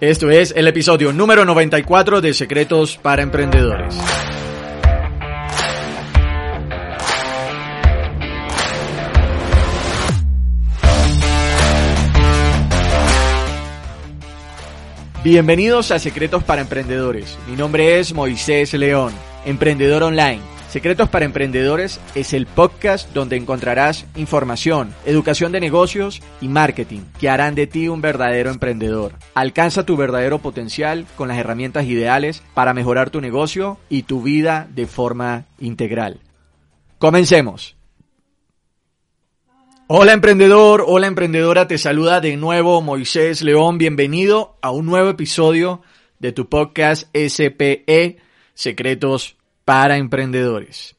Esto es el episodio número 94 de Secretos para Emprendedores. Bienvenidos a Secretos para Emprendedores. Mi nombre es Moisés León, emprendedor online. Secretos para Emprendedores es el podcast donde encontrarás información, educación de negocios y marketing que harán de ti un verdadero emprendedor. Alcanza tu verdadero potencial con las herramientas ideales para mejorar tu negocio y tu vida de forma integral. Comencemos. Hola emprendedor, hola emprendedora, te saluda de nuevo Moisés León, bienvenido a un nuevo episodio de tu podcast SPE, Secretos para Emprendedores.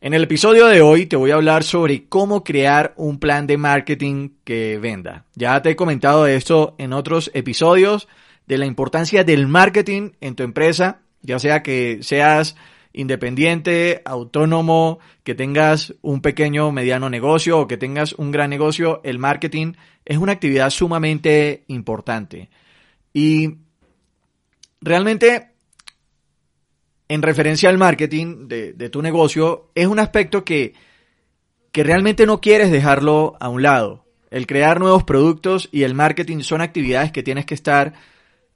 En el episodio de hoy te voy a hablar sobre cómo crear un plan de marketing que venda. Ya te he comentado esto en otros episodios de la importancia del marketing en tu empresa, ya sea que seas independiente, autónomo, que tengas un pequeño o mediano negocio o que tengas un gran negocio, el marketing es una actividad sumamente importante. Y realmente, en referencia al marketing de, tu negocio, es un aspecto que, que realmente no quieres dejarlo a un lado. El crear nuevos productos y el marketing son actividades que tienes que estar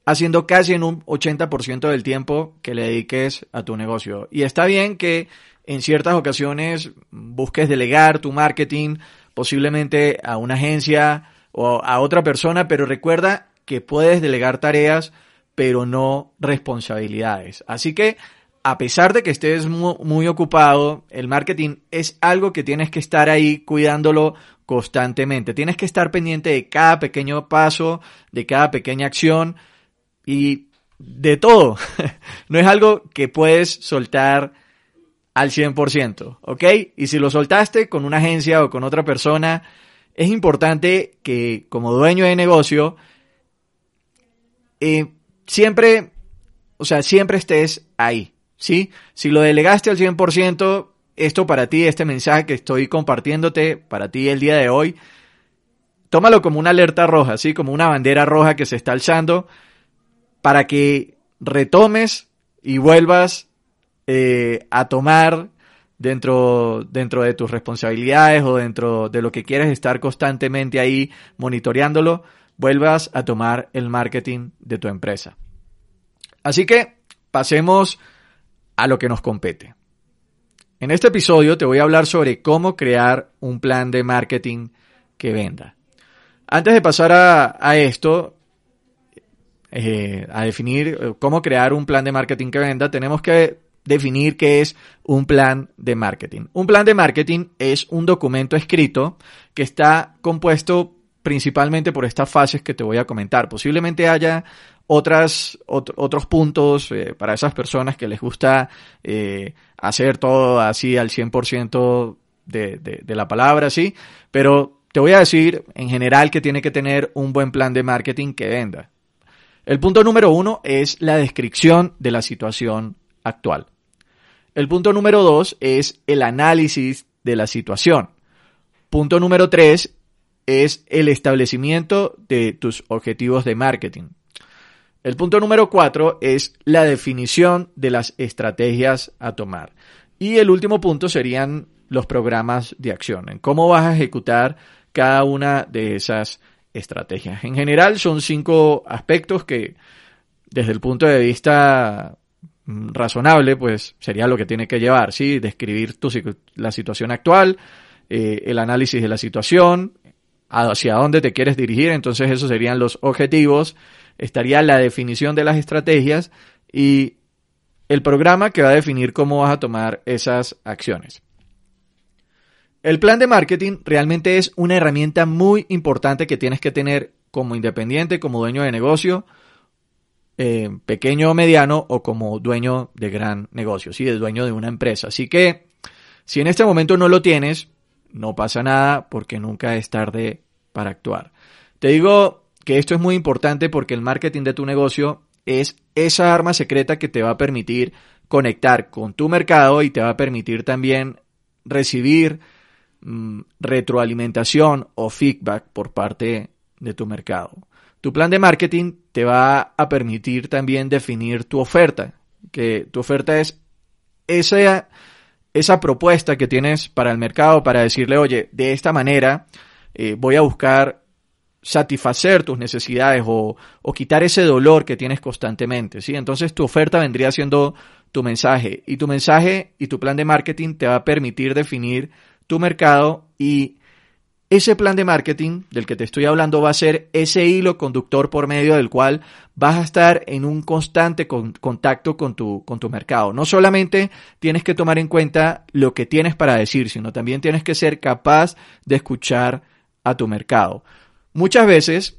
haciendo casi en un 80% del tiempo que le dediques a tu negocio. Y está bien que en ciertas ocasiones busques delegar tu marketing posiblemente a una agencia o a otra persona, pero recuerda que puedes delegar tareas, pero no responsabilidades. Así que a pesar de que estés muy, ocupado, el marketing es algo que tienes que estar ahí cuidándolo constantemente. Tienes que estar pendiente de cada pequeño paso, de cada pequeña acción, y de todo. no es algo que puedes soltar al 100%, ¿ok? Y si lo soltaste con una agencia o con otra persona, es importante que como dueño de negocio, eh, siempre, o sea, siempre estés ahí, ¿sí? Si lo delegaste al 100%, esto para ti, este mensaje que estoy compartiéndote para ti el día de hoy, tómalo como una alerta roja, ¿sí? Como una bandera roja que se está alzando para que retomes y vuelvas eh, a tomar dentro, dentro de tus responsabilidades o dentro de lo que quieres estar constantemente ahí monitoreándolo, vuelvas a tomar el marketing de tu empresa. Así que pasemos a lo que nos compete. En este episodio te voy a hablar sobre cómo crear un plan de marketing que venda. Antes de pasar a, esto, eh, a definir eh, cómo crear un plan de marketing que venda, tenemos que definir qué es un plan de marketing. Un plan de marketing es un documento escrito que está compuesto principalmente por estas fases que te voy a comentar. Posiblemente haya otras, otros puntos eh, para esas personas que les gusta hacer todo así al 100% de, de, de la palabra, sí, pero te voy a decir en general que tiene que tener un buen plan de marketing que venda. El punto número uno es la descripción de la situación actual. El punto número dos es el análisis de la situación. Punto número tres es el establecimiento de tus objetivos de marketing. El punto número cuatro es la definición de las estrategias a tomar. Y el último punto serían los programas de acción, en cómo vas a ejecutar cada una de esas estrategias. En general son cinco aspectos que desde el punto de vista mm, razonable, pues sería lo que tiene que llevar, ¿sí? Describir tu, la situación actual, eh, el análisis de la situación, hacia dónde te quieres dirigir, entonces esos serían los objetivos, estaría la definición de las estrategias y el programa que va a definir cómo vas a tomar esas acciones. El plan de marketing realmente es una herramienta muy importante que tienes que tener como independiente, como dueño de negocio, eh, pequeño o mediano, o como dueño de gran negocio, ¿sí? de dueño de una empresa. Así que, si en este momento no lo tienes, no pasa nada porque nunca es tarde para actuar. Te digo que esto es muy importante porque el marketing de tu negocio es esa arma secreta que te va a permitir conectar con tu mercado y te va a permitir también recibir Mm, retroalimentación o feedback por parte de tu mercado. Tu plan de marketing te va a permitir también definir tu oferta, que tu oferta es esa, esa propuesta que tienes para el mercado para decirle, oye, de esta manera eh, voy a buscar satisfacer tus necesidades o, o, quitar ese dolor que tienes constantemente, ¿sí? Entonces tu oferta vendría siendo tu mensaje y tu mensaje y tu plan de marketing te va a permitir definir tu mercado y ese plan de marketing del que te estoy hablando va a ser ese hilo conductor por medio del cual vas a estar en un constante contacto con tu, con tu mercado. No solamente tienes que tomar en cuenta lo que tienes para decir, sino también tienes que ser capaz de escuchar a tu mercado. Muchas veces,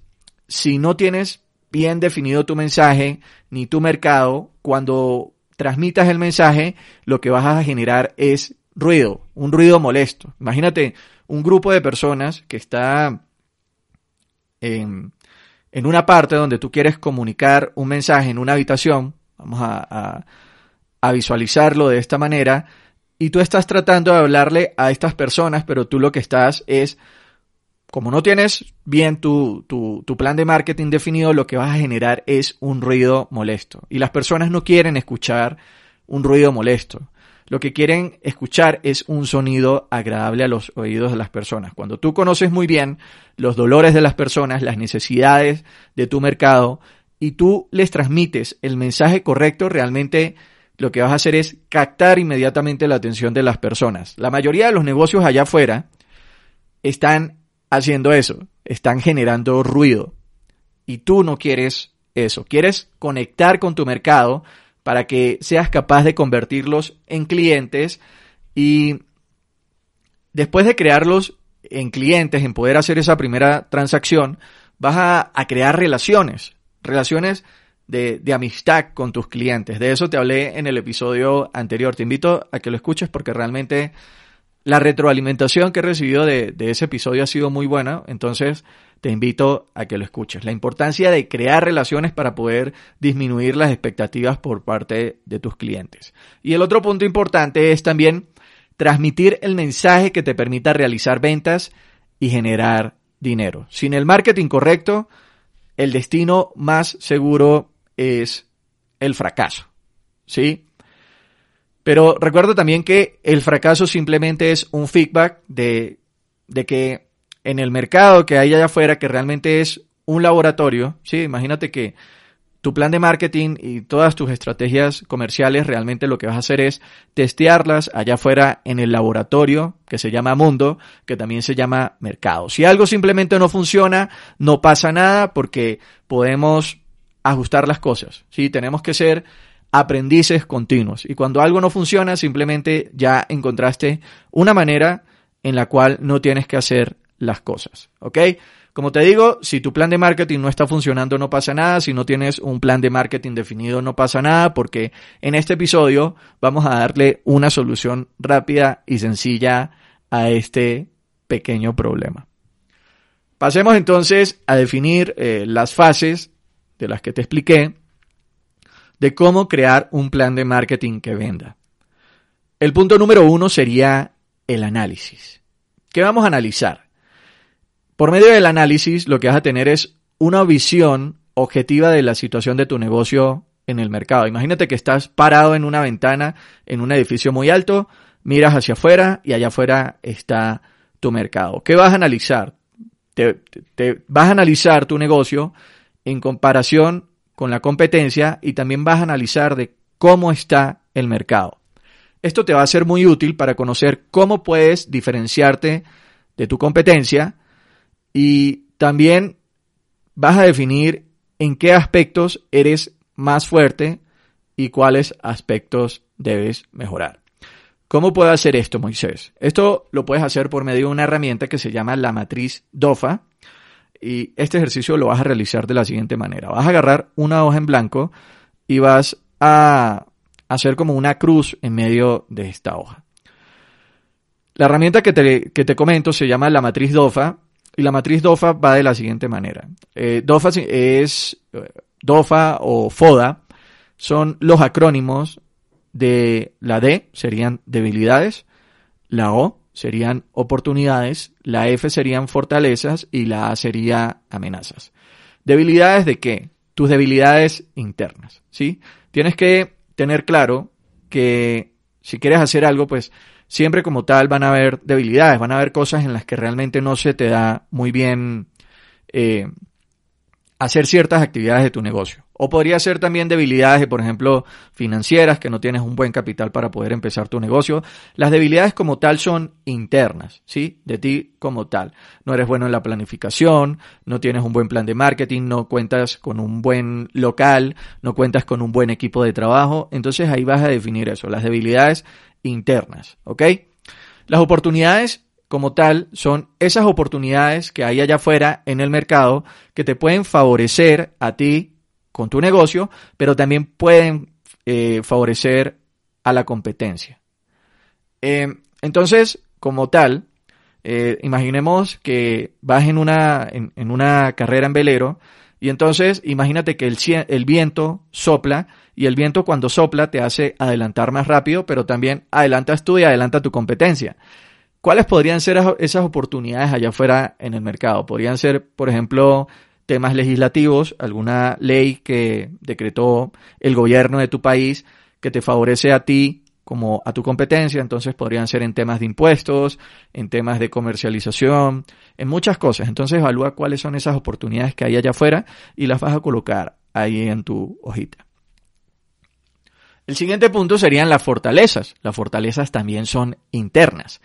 si no tienes bien definido tu mensaje ni tu mercado, cuando transmitas el mensaje, lo que vas a generar es ruido, un ruido molesto. Imagínate un grupo de personas que está en, en una parte donde tú quieres comunicar un mensaje en una habitación, vamos a, a, visualizarlo de esta manera, y tú estás tratando de hablarle a estas personas, pero tú lo que estás es, como no tienes bien tu, tu, tu, plan de marketing definido, lo que vas a generar es un ruido molesto. Y las personas no quieren escuchar un ruido molesto lo que quieren escuchar es un sonido agradable a los oídos de las personas. Cuando tú conoces muy bien los dolores de las personas, las necesidades de tu mercado y tú les transmites el mensaje correcto, realmente lo que vas a hacer es captar inmediatamente la atención de las personas. La mayoría de los negocios allá afuera están haciendo eso, están generando ruido. Y tú no quieres eso, quieres conectar con tu mercado para que seas capaz de convertirlos en clientes y después de crearlos en clientes, en poder hacer esa primera transacción, vas a, crear relaciones, relaciones de, de, amistad con tus clientes. De eso te hablé en el episodio anterior. Te invito a que lo escuches porque realmente la retroalimentación que he recibido de, de ese episodio ha sido muy buena. Entonces, te invito a que lo escuches. La importancia de crear relaciones para poder disminuir las expectativas por parte de tus clientes. Y el otro punto importante es también transmitir el mensaje que te permita realizar ventas y generar dinero. Sin el marketing correcto, el destino más seguro es el fracaso. ¿Sí? Pero recuerdo también que el fracaso simplemente es un feedback de, de que en el mercado que hay allá afuera, que realmente es un laboratorio, ¿sí? Imagínate que tu plan de marketing y todas tus estrategias comerciales realmente lo que vas a hacer es testearlas allá afuera en el laboratorio que se llama mundo, que también se llama mercado. Si algo simplemente no funciona, no pasa nada porque podemos ajustar las cosas, ¿sí? Tenemos que ser aprendices continuos y cuando algo no funciona, simplemente ya encontraste una manera en la cual no tienes que hacer las cosas, ¿ok? Como te digo, si tu plan de marketing no está funcionando, no pasa nada. Si no tienes un plan de marketing definido, no pasa nada, porque en este episodio vamos a darle una solución rápida y sencilla a este pequeño problema. Pasemos entonces a definir eh, las fases de las que te expliqué de cómo crear un plan de marketing que venda. El punto número uno sería el análisis. ¿Qué vamos a analizar? Por medio del análisis, lo que vas a tener es una visión objetiva de la situación de tu negocio en el mercado. Imagínate que estás parado en una ventana en un edificio muy alto, miras hacia afuera y allá afuera está tu mercado. ¿Qué vas a analizar? Te, vas a analizar tu negocio en comparación con la competencia y también vas a analizar de cómo está el mercado. Esto te va a ser muy útil para conocer cómo puedes diferenciarte de tu competencia y también vas a definir en qué aspectos eres más fuerte y cuáles aspectos debes mejorar. ¿Cómo puedo hacer esto, Moisés? Esto lo puedes hacer por medio de una herramienta que se llama la matriz DOFA. Y este ejercicio lo vas a realizar de la siguiente manera. Vas a agarrar una hoja en blanco y vas a hacer como una cruz en medio de esta hoja. La herramienta que te, que te comento se llama la matriz DOFA y la matriz DOFA va de la siguiente manera. Eh, DOFA es DOFA o FODA son los acrónimos de la D serían debilidades, la O serían oportunidades, la F serían fortalezas y la A sería amenazas. ¿Debilidades de qué? Tus debilidades internas, ¿sí? Tienes que tener claro que si quieres hacer algo, pues siempre como tal van a haber debilidades, van a haber cosas en las que realmente no se te da muy bien eh, hacer ciertas actividades de tu negocio. O podría ser también debilidades, por ejemplo, financieras, que no tienes un buen capital para poder empezar tu negocio. Las debilidades como tal son internas, ¿sí? De ti como tal. No eres bueno en la planificación, no tienes un buen plan de marketing, no cuentas con un buen local, no cuentas con un buen equipo de trabajo. Entonces ahí vas a definir eso, las debilidades internas, ¿ok? Las oportunidades como tal son esas oportunidades que hay allá afuera en el mercado que te pueden favorecer a ti con tu negocio, pero también pueden eh, favorecer a la competencia. Eh, entonces, como tal, eh, imaginemos que vas en una, en, una carrera en velero y entonces imagínate que el, el viento sopla y el viento cuando sopla te hace adelantar más rápido, pero también adelantas tú y adelanta tu competencia. ¿Cuáles podrían ser esas oportunidades allá afuera en el mercado? Podrían ser, por ejemplo, temas legislativos, alguna ley que decretó el gobierno de tu país que te favorece a ti como a tu competencia, entonces podrían ser en temas de impuestos, en temas de comercialización, en muchas cosas. Entonces evalúa cuáles son esas oportunidades que hay allá afuera y las vas a colocar ahí en tu hojita. El siguiente punto serían las fortalezas. Las fortalezas también son internas.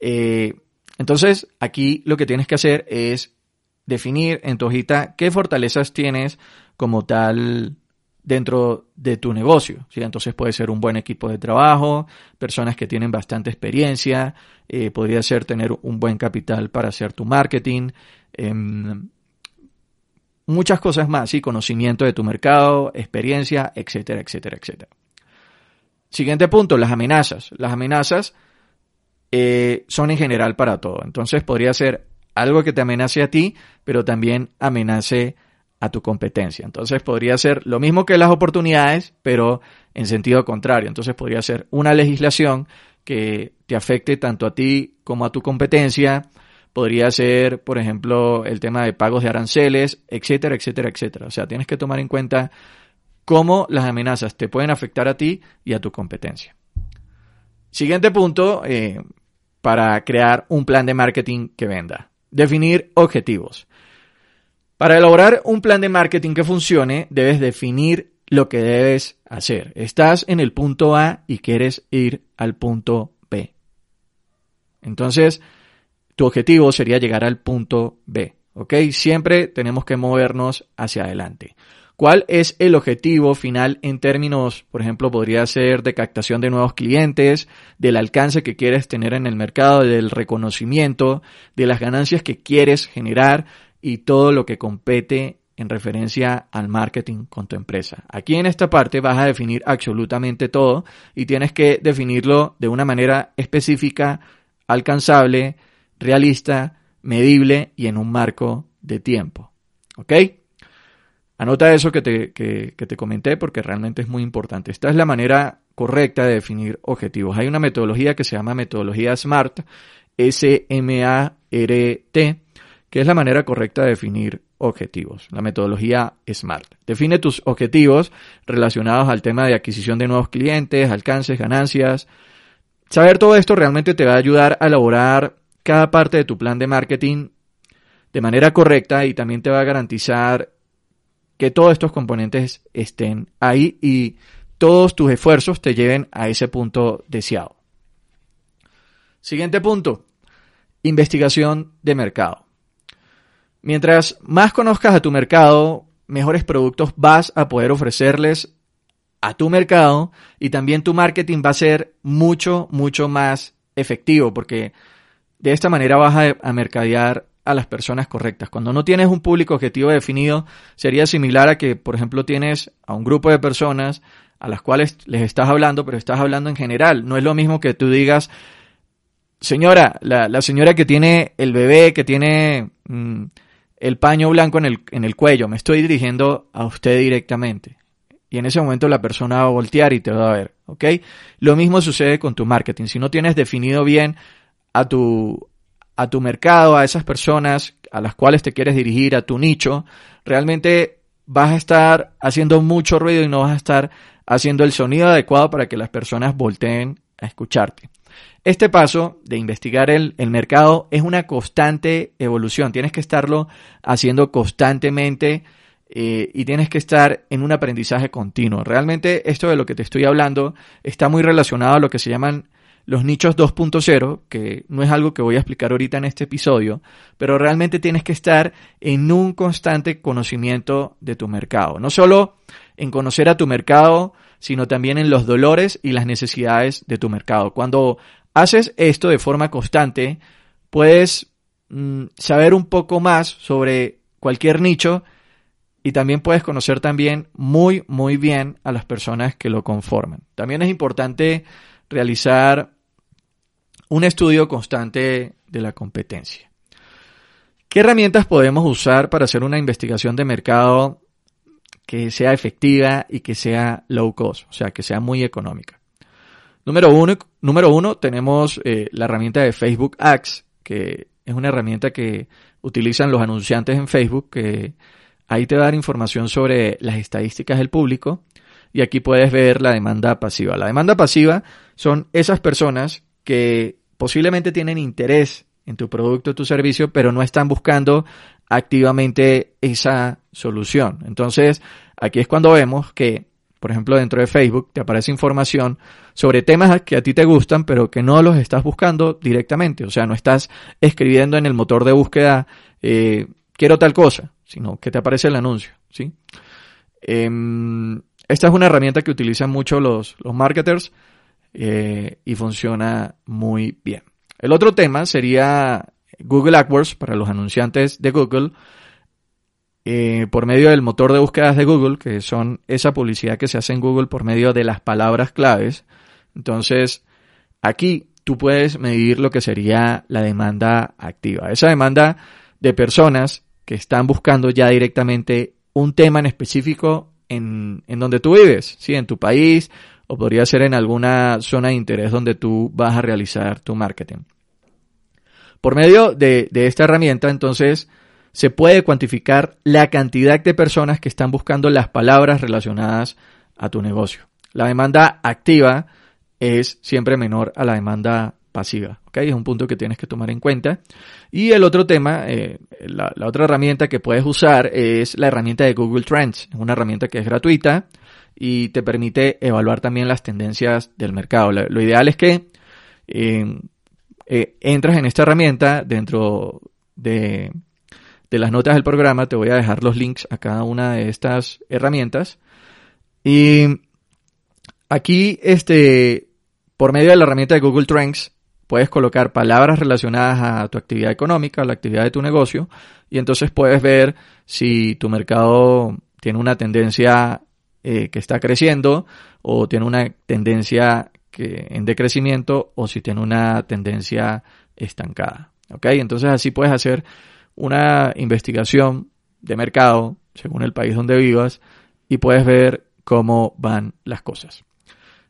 Eh, entonces, aquí lo que tienes que hacer es definir en tu hojita qué fortalezas tienes como tal dentro de tu negocio. ¿sí? Entonces puede ser un buen equipo de trabajo, personas que tienen bastante experiencia, eh, podría ser tener un buen capital para hacer tu marketing, em, muchas cosas más, ¿sí? conocimiento de tu mercado, experiencia, etcétera, etcétera, etcétera. Siguiente punto, las amenazas. Las amenazas eh, son en general para todo. Entonces podría ser algo que te amenace a ti, pero también amenace a tu competencia. Entonces podría ser lo mismo que las oportunidades, pero en sentido contrario. Entonces podría ser una legislación que te afecte tanto a ti como a tu competencia. Podría ser, por ejemplo, el tema de pagos de aranceles, etcétera, etcétera, etcétera. O sea, tienes que tomar en cuenta cómo las amenazas te pueden afectar a ti y a tu competencia. Siguiente punto, eh, para crear un plan de marketing que venda. Definir objetivos. Para elaborar un plan de marketing que funcione, debes definir lo que debes hacer. Estás en el punto A y quieres ir al punto B. Entonces, tu objetivo sería llegar al punto B. ¿Ok? Siempre tenemos que movernos hacia adelante. ¿Cuál es el objetivo final en términos, por ejemplo, podría ser de captación de nuevos clientes, del alcance que quieres tener en el mercado, del reconocimiento, de las ganancias que quieres generar y todo lo que compete en referencia al marketing con tu empresa. Aquí en esta parte vas a definir absolutamente todo y tienes que definirlo de una manera específica, alcanzable, realista, medible y en un marco de tiempo. ¿Ok? Anota eso que te, que, te comenté porque realmente es muy importante. Esta es la manera correcta de definir objetivos. Hay una metodología que se llama metodología SMART, S-M-A-R-T, que es la manera correcta de definir objetivos, la metodología SMART. Define tus objetivos relacionados al tema de adquisición de nuevos clientes, alcances, ganancias. Saber todo esto realmente te va a ayudar a elaborar cada parte de tu plan de marketing de manera correcta y también te va a garantizar que todos estos componentes estén ahí y todos tus esfuerzos te lleven a ese punto deseado. Siguiente punto, investigación de mercado. Mientras más conozcas a tu mercado, mejores productos vas a poder ofrecerles a tu mercado y también tu marketing va a ser mucho, mucho más efectivo porque de esta manera vas a, a mercadear a las personas correctas. Cuando no tienes un público objetivo definido, sería similar a que, por ejemplo, tienes a un grupo de personas a las cuales les estás hablando, pero estás hablando en general. No es lo mismo que tú digas, señora, la, señora que tiene el bebé, que tiene mm, el paño blanco en el, en el cuello, me estoy dirigiendo a usted directamente. Y en ese momento la persona va a voltear y te va a ver, ¿ok? Lo mismo sucede con tu marketing. Si no tienes definido bien a tu, a tu mercado, a esas personas a las cuales te quieres dirigir, a tu nicho, realmente vas a estar haciendo mucho ruido y no vas a estar haciendo el sonido adecuado para que las personas volteen a escucharte. Este paso de investigar el, el, mercado es una constante evolución. Tienes que estarlo haciendo constantemente eh, y tienes que estar en un aprendizaje continuo. Realmente esto de lo que te estoy hablando está muy relacionado a lo que se llaman los nichos 2.0, que no es algo que voy a explicar ahorita en este episodio, pero realmente tienes que estar en un constante conocimiento de tu mercado. No solo en conocer a tu mercado, sino también en los dolores y las necesidades de tu mercado. Cuando haces esto de forma constante, puedes mm, saber un poco más sobre cualquier nicho y también puedes conocer también muy, muy bien a las personas que lo conforman. También es importante realizar un estudio constante de la competencia. ¿Qué herramientas podemos usar para hacer una investigación de mercado que sea efectiva y que sea low cost, o sea, que sea muy económica? Número uno, número uno tenemos eh, la herramienta de Facebook Ads, que es una herramienta que utilizan los anunciantes en Facebook, que ahí te va a dar información sobre las estadísticas del público y aquí puedes ver la demanda pasiva. La demanda pasiva son esas personas que posiblemente tienen interés en tu producto o tu servicio, pero no están buscando activamente esa solución. Entonces, aquí es cuando vemos que por ejemplo, dentro de Facebook te aparece información sobre temas que a ti te gustan, pero que no los estás buscando directamente. O sea, no estás escribiendo en el motor de búsqueda, eh, quiero tal cosa, sino que te aparece el anuncio. ¿sí? Em, esta es una herramienta que utilizan mucho los, los marketers eh, y funciona muy bien. El otro tema sería Google AdWords para los anunciantes de Google eh, por medio del motor de búsquedas de Google, que son esa publicidad que se hace en Google por medio de las palabras claves. Entonces, aquí tú puedes medir lo que sería la demanda activa. Esa demanda de personas que están buscando ya directamente un tema en específico en, donde tú vives, ¿sí? en tu país o podría ser en alguna zona de interés donde tú vas a realizar tu marketing. Por medio de, de esta herramienta, entonces, se puede cuantificar la cantidad de personas que están buscando las palabras relacionadas a tu negocio. La demanda activa es siempre menor a la demanda pasiva. ¿okay? Es un punto que tienes que tomar en cuenta. Y el otro tema, eh, la, otra herramienta que puedes usar es la herramienta de Google Trends. Es una herramienta que es gratuita y te permite evaluar también las tendencias del mercado. Lo, ideal es que eh, eh, entras en esta herramienta dentro de de las notas del programa te voy a dejar los links a cada una de estas herramientas. Y aquí, este, por medio de la herramienta de Google Trends, puedes colocar palabras relacionadas a tu actividad económica, a la actividad de tu negocio, y entonces puedes ver si tu mercado tiene una tendencia eh, que está creciendo o tiene una tendencia que, en decrecimiento o si tiene una tendencia estancada. ¿Ok? Entonces así puedes hacer una investigación de mercado según el país donde vivas y puedes ver cómo van las cosas.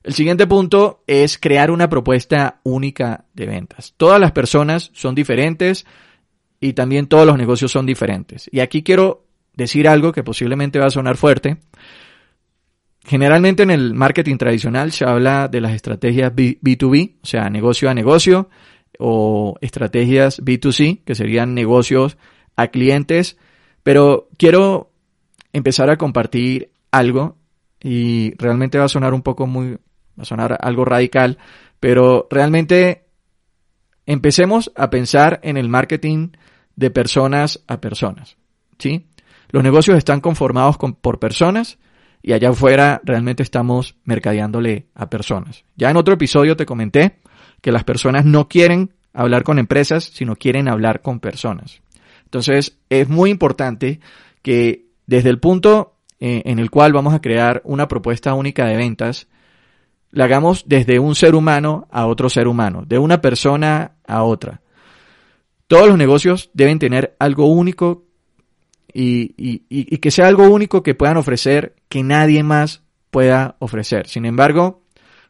El siguiente punto es crear una propuesta única de ventas. Todas las personas son diferentes y también todos los negocios son diferentes. Y aquí quiero decir algo que posiblemente va a sonar fuerte. Generalmente en el marketing tradicional se habla de las estrategias B2B, o sea, negocio a negocio, o estrategias B2C, que serían negocios a clientes, pero quiero empezar a compartir algo y realmente va a sonar un poco muy, va a sonar algo radical, pero realmente empecemos a pensar en el marketing de personas a personas, ¿sí? Los negocios están conformados por personas y allá afuera realmente estamos mercadeándole a personas. Ya en otro episodio te comenté que las personas no quieren hablar con empresas, sino quieren hablar con personas. Entonces, es muy importante que desde el punto eh, en el cual vamos a crear una propuesta única de ventas, la hagamos desde un ser humano a otro ser humano, de una persona a otra. Todos los negocios deben tener algo único y, y que sea algo único que puedan ofrecer que nadie más pueda ofrecer. Sin embargo,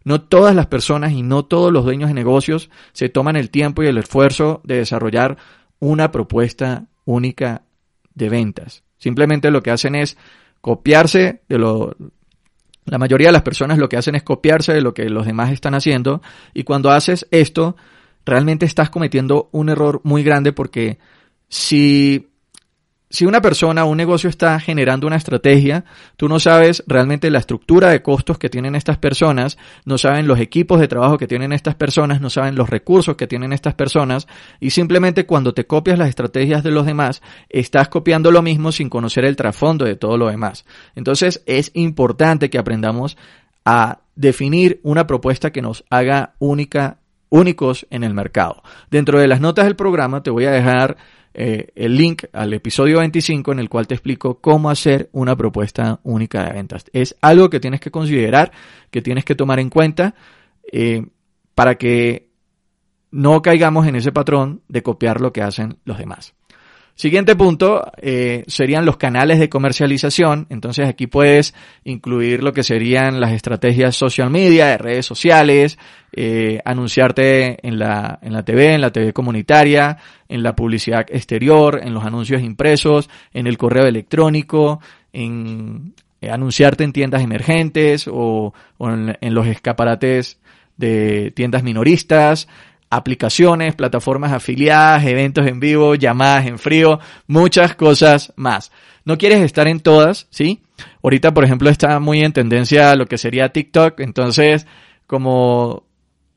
no todas las personas y no todos los dueños de negocios se toman el tiempo y el esfuerzo de desarrollar una propuesta única de ventas. Simplemente lo que hacen es copiarse de lo... La mayoría de las personas lo que hacen es copiarse de lo que los demás están haciendo y cuando haces esto, realmente estás cometiendo un error muy grande porque si si una persona o un negocio está generando una estrategia, tú no sabes realmente la estructura de costos que tienen estas personas, no saben los equipos de trabajo que tienen estas personas, no saben los recursos que tienen estas personas, y simplemente cuando te copias las estrategias de los demás, estás copiando lo mismo sin conocer el trasfondo de todo lo demás. Entonces es importante que aprendamos a definir una propuesta que nos haga única, únicos en el mercado. Dentro de las notas del programa te voy a dejar eh, el link al episodio 25 en el cual te explico cómo hacer una propuesta única de ventas. Es algo que tienes que considerar, que tienes que tomar en cuenta eh, para que no caigamos en ese patrón de copiar lo que hacen los demás. Siguiente punto eh, serían los canales de comercialización. Entonces aquí puedes incluir lo que serían las estrategias social media, de redes sociales, eh, anunciarte en la, en la TV, en la TV comunitaria, en la publicidad exterior, en los anuncios impresos, en el correo electrónico, en eh, anunciarte en tiendas emergentes o, o en, en los escaparates de tiendas minoristas, aplicaciones, plataformas afiliadas, eventos en vivo, llamadas en frío, muchas cosas más. No quieres estar en todas, ¿sí? Ahorita, por ejemplo, está muy en tendencia lo que sería TikTok, entonces, como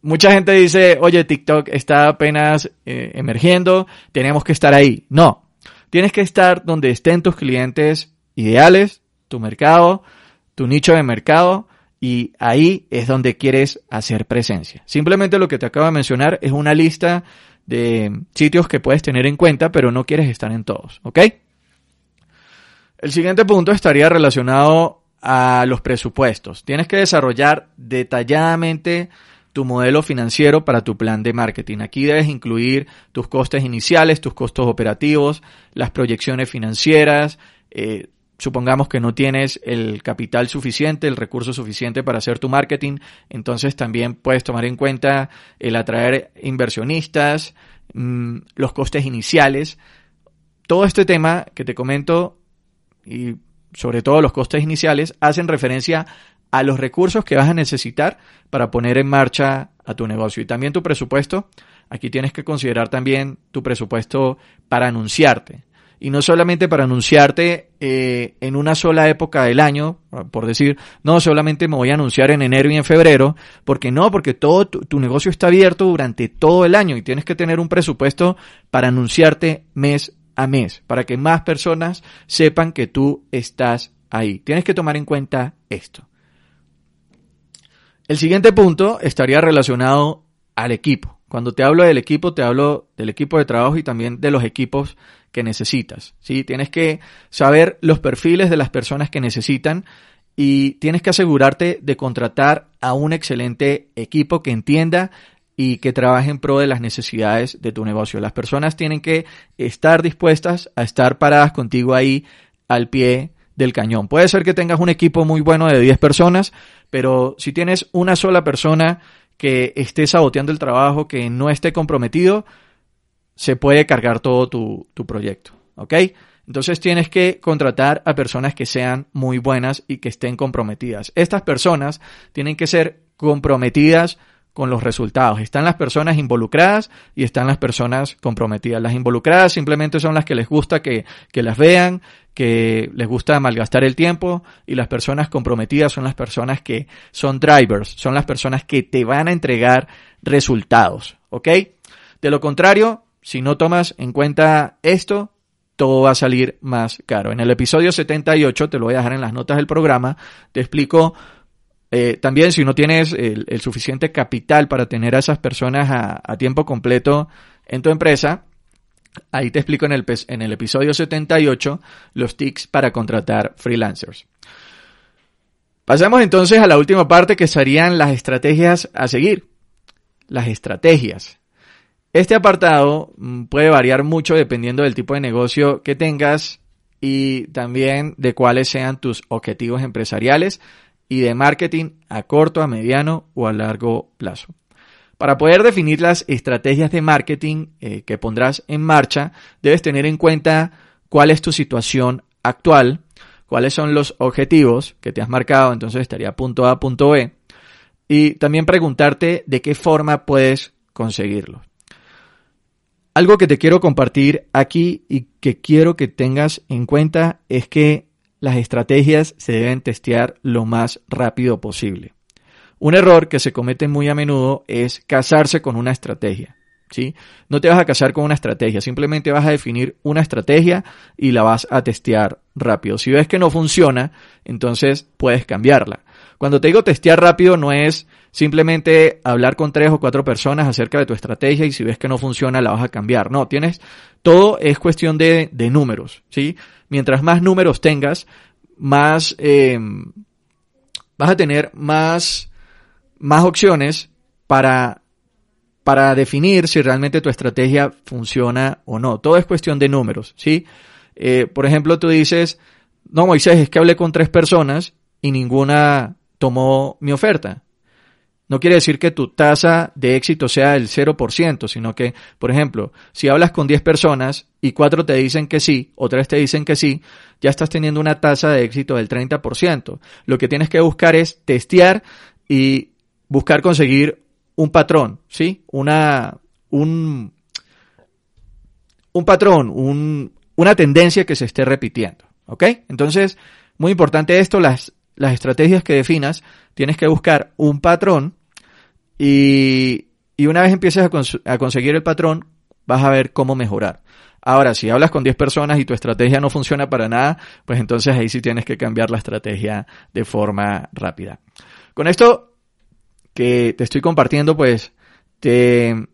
mucha gente dice, oye, TikTok está apenas eh, emergiendo, tenemos que estar ahí. No, tienes que estar donde estén tus clientes ideales, tu mercado, tu nicho de mercado, y ahí es donde quieres hacer presencia. Simplemente lo que te acabo de mencionar es una lista de sitios que puedes tener en cuenta, pero no quieres estar en todos, ¿ok? El siguiente punto estaría relacionado a los presupuestos. Tienes que desarrollar detalladamente tu modelo financiero para tu plan de marketing. Aquí debes incluir tus costes iniciales, tus costos operativos, las proyecciones financieras, eh, supongamos que no tienes el capital suficiente, el recurso suficiente para hacer tu marketing, entonces también puedes tomar en cuenta el atraer inversionistas, mm, los costes iniciales. Todo este tema que te comento y sobre todo los costes iniciales hacen referencia a los recursos que vas a necesitar para poner en marcha a tu negocio y también tu presupuesto. Aquí tienes que considerar también tu presupuesto para anunciarte y no solamente para anunciarte eh, en una sola época del año, por decir, no, solamente me voy a anunciar en enero y en febrero, porque no, porque todo tu, negocio está abierto durante todo el año y tienes que tener un presupuesto para anunciarte mes a mes, para que más personas sepan que tú estás ahí. Tienes que tomar en cuenta esto. El siguiente punto estaría relacionado al equipo. Cuando te hablo del equipo, te hablo del equipo de trabajo y también de los equipos que necesitas. ¿sí? Tienes que saber los perfiles de las personas que necesitan y tienes que asegurarte de contratar a un excelente equipo que entienda y que trabaje en pro de las necesidades de tu negocio. Las personas tienen que estar dispuestas a estar paradas contigo ahí al pie del cañón. Puede ser que tengas un equipo muy bueno de 10 personas, pero si tienes una sola persona que esté saboteando el trabajo, que no esté comprometido, se puede cargar todo tu, proyecto. ¿Ok? Entonces tienes que contratar a personas que sean muy buenas y que estén comprometidas. Estas personas tienen que ser comprometidas con los resultados. Están las personas involucradas y están las personas comprometidas. Las involucradas simplemente son las que les gusta que, que las vean, que les gusta malgastar el tiempo y las personas comprometidas son las personas que son drivers, son las personas que te van a entregar resultados. ¿Ok? De lo contrario, si no tomas en cuenta esto, todo va a salir más caro. En el episodio 78, te lo voy a dejar en las notas del programa, te explico eh, también si no tienes el, suficiente capital para tener a esas personas a, tiempo completo en tu empresa, ahí te explico en el, en el episodio 78 los tics para contratar freelancers. Pasamos entonces a la última parte que serían las estrategias a seguir. Las estrategias. Este apartado mm, puede variar mucho dependiendo del tipo de negocio que tengas y también de cuáles sean tus objetivos empresariales y de marketing a corto, a mediano o a largo plazo. Para poder definir las estrategias de marketing eh, que pondrás en marcha, debes tener en cuenta cuál es tu situación actual, cuáles son los objetivos que te has marcado, entonces estaría punto A, punto B, y también preguntarte de qué forma puedes conseguirlo. Algo que te quiero compartir aquí y que quiero que tengas en cuenta es que las estrategias se deben testear lo más rápido posible. Un error que se comete muy a menudo es casarse con una estrategia. ¿sí? No te vas a casar con una estrategia, simplemente vas a definir una estrategia y la vas a testear rápido. Si ves que no funciona, entonces puedes cambiarla. Cuando te digo testear rápido no es simplemente hablar con tres o cuatro personas acerca de tu estrategia y si ves que no funciona la vas a cambiar. No, tienes, todo es cuestión de, de números, ¿sí? Mientras más números tengas, más, eh, vas a tener más, más opciones para, para definir si realmente tu estrategia funciona o no. Todo es cuestión de números, ¿sí? Eh, por ejemplo, tú dices, no, Moisés, es que hablé con tres personas y ninguna tomó mi oferta. No quiere decir que tu tasa de éxito sea el 0%, sino que, por ejemplo, si hablas con 10 personas y 4 te dicen que sí o 3 te dicen que sí, ya estás teniendo una tasa de éxito del 30%. Lo que tienes que buscar es testear y buscar conseguir un patrón, ¿sí? Una, un, un patrón, un, una tendencia que se esté repitiendo, ¿ok? Entonces, muy importante esto, las las estrategias que definas, tienes que buscar un patrón y, y una vez empieces a, a, conseguir el patrón, vas a ver cómo mejorar. Ahora, si hablas con 10 personas y tu estrategia no funciona para nada, pues entonces ahí sí tienes que cambiar la estrategia de forma rápida. Con esto que te estoy compartiendo, pues te,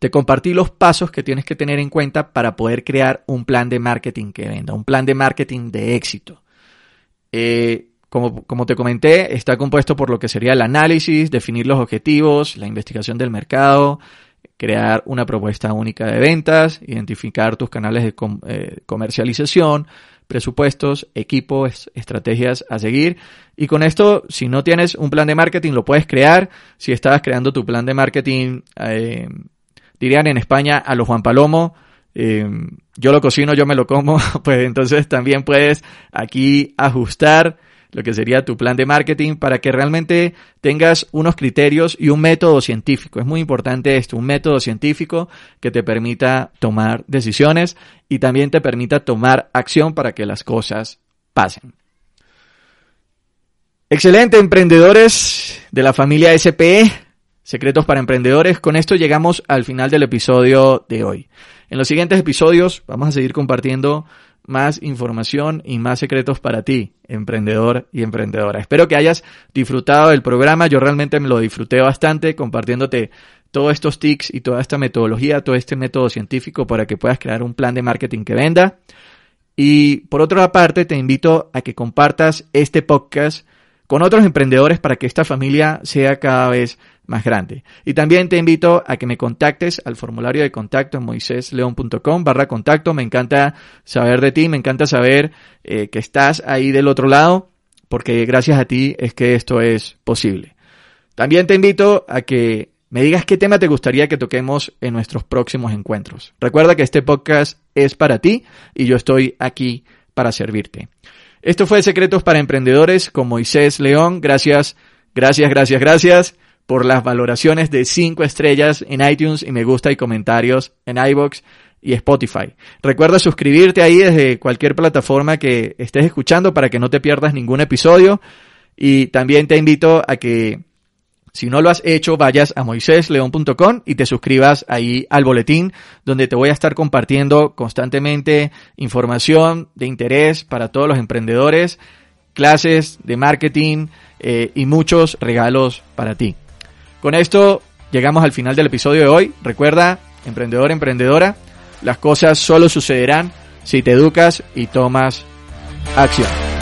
te compartí los pasos que tienes que tener en cuenta para poder crear un plan de marketing que venda, un plan de marketing de éxito. Eh, como, te comenté, está compuesto por lo que sería el análisis, definir los objetivos, la investigación del mercado, crear una propuesta única de ventas, identificar tus canales de eh, comercialización, presupuestos, equipos, estrategias a seguir. Y con esto, si no tienes un plan de marketing, lo puedes crear. Si estás creando tu plan de marketing, eh, dirían en España a los Juan Palomo, eh, yo lo cocino, yo me lo como, pues entonces también puedes aquí ajustar lo que sería tu plan de marketing para que realmente tengas unos criterios y un método científico. Es muy importante esto, un método científico que te permita tomar decisiones y también te permita tomar acción para que las cosas pasen. Excelente, emprendedores de la familia SPE, Secretos para Emprendedores. Con esto llegamos al final del episodio de hoy. En los siguientes episodios vamos a seguir compartiendo más información y más secretos para ti, emprendedor y emprendedora. Espero que hayas disfrutado del programa. Yo realmente me lo disfruté bastante compartiéndote todos estos tics y toda esta metodología, todo este método científico para que puedas crear un plan de marketing que venda. Y por otra parte, te invito a que compartas este podcast con otros emprendedores para que esta familia sea cada vez más grande. Y también te invito a que me contactes al formulario de contacto en moisésleón.com barra contacto. Me encanta saber de ti, me encanta saber eh, que estás ahí del otro lado, porque gracias a ti es que esto es posible. También te invito a que me digas qué tema te gustaría que toquemos en nuestros próximos encuentros. Recuerda que este podcast es para ti y yo estoy aquí para servirte. Esto fue Secretos para Emprendedores con Moisés León. Gracias, gracias, gracias, gracias por las valoraciones de 5 estrellas en iTunes y me gusta y comentarios en iBox y Spotify. Recuerda suscribirte ahí desde cualquier plataforma que estés escuchando para que no te pierdas ningún episodio. Y también te invito a que si no lo has hecho, vayas a moisésleón.com y te suscribas ahí al boletín donde te voy a estar compartiendo constantemente información de interés para todos los emprendedores, clases de marketing eh, y muchos regalos para ti. Con esto llegamos al final del episodio de hoy. Recuerda, emprendedor, emprendedora, las cosas solo sucederán si te educas y tomas acción.